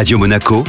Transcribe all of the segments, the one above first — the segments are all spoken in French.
Radio Monaco,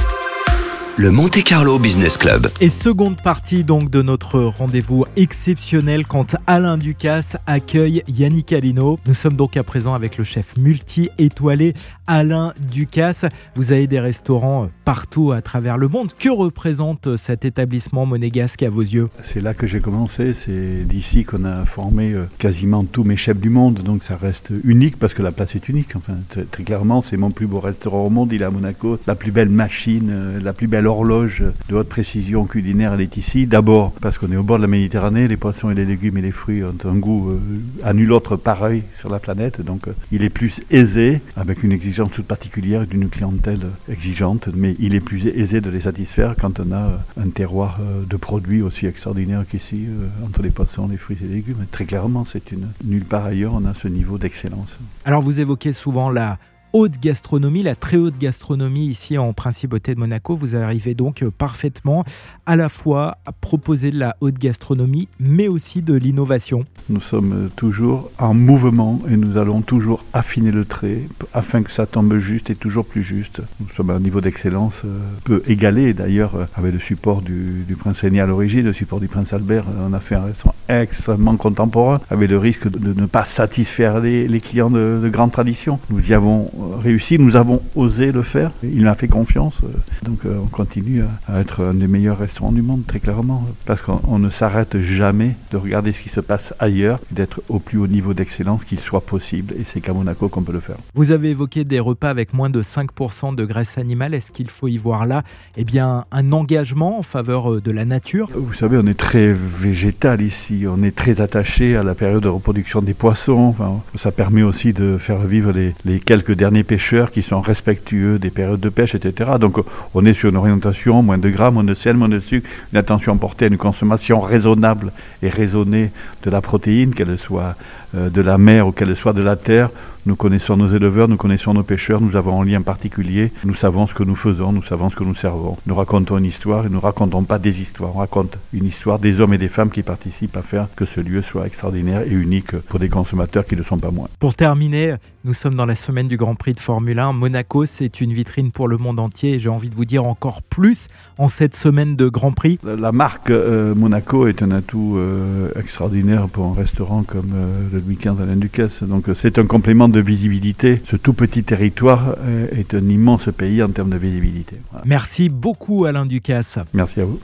le Monte Carlo Business Club. Et seconde partie donc de notre rendez-vous exceptionnel quand Alain Ducasse accueille Yannick Alino. Nous sommes donc à présent avec le chef multi-étoilé Alain Ducasse. Vous avez des restaurants partout à travers le monde. Que représente cet établissement monégasque à vos yeux? C'est là que j'ai commencé. C'est d'ici qu'on a formé euh, quasiment tous mes chefs du monde. Donc ça reste unique parce que la place est unique. Enfin, très, clairement, c'est mon plus beau restaurant au monde. Il est à Monaco. La plus belle machine, euh, la plus belle horloge de haute précision culinaire, elle est ici. D'abord parce qu'on est au bord de la Méditerranée, les poissons et les légumes et les fruits ont un goût euh, à nul autre pareil sur la planète. Donc euh, il est plus aisé, avec une exigence toute particulière d'une clientèle exigeante, mais il est plus aisé de les satisfaire quand on a euh, un terroir de produits aussi extraordinaire qu'ici, entre les poissons, les fruits et les légumes. Très clairement, c'est une nulle part ailleurs on a ce niveau d'excellence. Alors vous évoquez souvent la haute gastronomie, la très haute gastronomie ici en Principauté de Monaco. Vous arrivez donc euh, parfaitement à la fois à proposer de la haute gastronomie, mais aussi de l'innovation. Nous sommes toujours en mouvement et nous allons toujours affiner le trait afin que ça tombe juste et toujours plus juste. Nous sommes à un niveau d'excellence euh, peu égalé d'ailleurs euh, avec le support du, prince aîné à l'origine, le support du prince Albert. On a fait un restaurant extrêmement contemporain avec le risque de, ne pas satisfaire les, clients de, de grande tradition. Nous y avons réussi, nous avons osé le faire. Il m'a fait confiance. euh, Donc euh, on continue à, être un des meilleurs restaurants du monde, très clairement, parce qu'on on ne s'arrête jamais de regarder ce qui se passe ailleurs d'être au plus haut niveau d'excellence qu'il soit possible. Et c'est qu'à Monaco qu'on peut le faire. Vous avez évoqué des repas avec moins de 5% de graisse animale. Est-ce qu'il faut y voir là eh bien, un engagement en faveur euh, de la nature? Vous savez, on est très végétal ici, on est très attaché à la période de reproduction des poissons. Enfin, ça permet aussi de faire vivre les, les quelques derniers pêcheurs qui sont respectueux des périodes de pêche, etc. Donc on est sur une orientation, moins de gras, moins de sel, moins de sucre, une attention portée à une consommation raisonnable et raisonnée de la protéine, qu'elle soit de la mer ou qu'elle soit de la terre. Nous connaissons nos éleveurs, nous connaissons nos pêcheurs, nous avons un lien particulier, nous savons ce que nous faisons, nous savons ce que nous servons. Nous racontons une histoire et nous racontons pas des histoires, on raconte une histoire des hommes et des femmes qui participent à faire que ce lieu soit extraordinaire et unique pour des consommateurs qui ne sont pas moins. Pour terminer, nous sommes dans la semaine du Grand Prix de Formule 1. Monaco, c'est une vitrine pour le monde entier et j'ai envie de vous dire encore plus en cette semaine de Grand Prix. La- marque euh, Monaco est un atout euh, extraordinaire pour un restaurant comme euh, le Alain Ducasse. Donc euh, c'est un complément de visibilité. Ce tout petit territoire euh, est un immense pays en termes de visibilité. Voilà. Merci beaucoup Alain Ducasse. Merci à vous.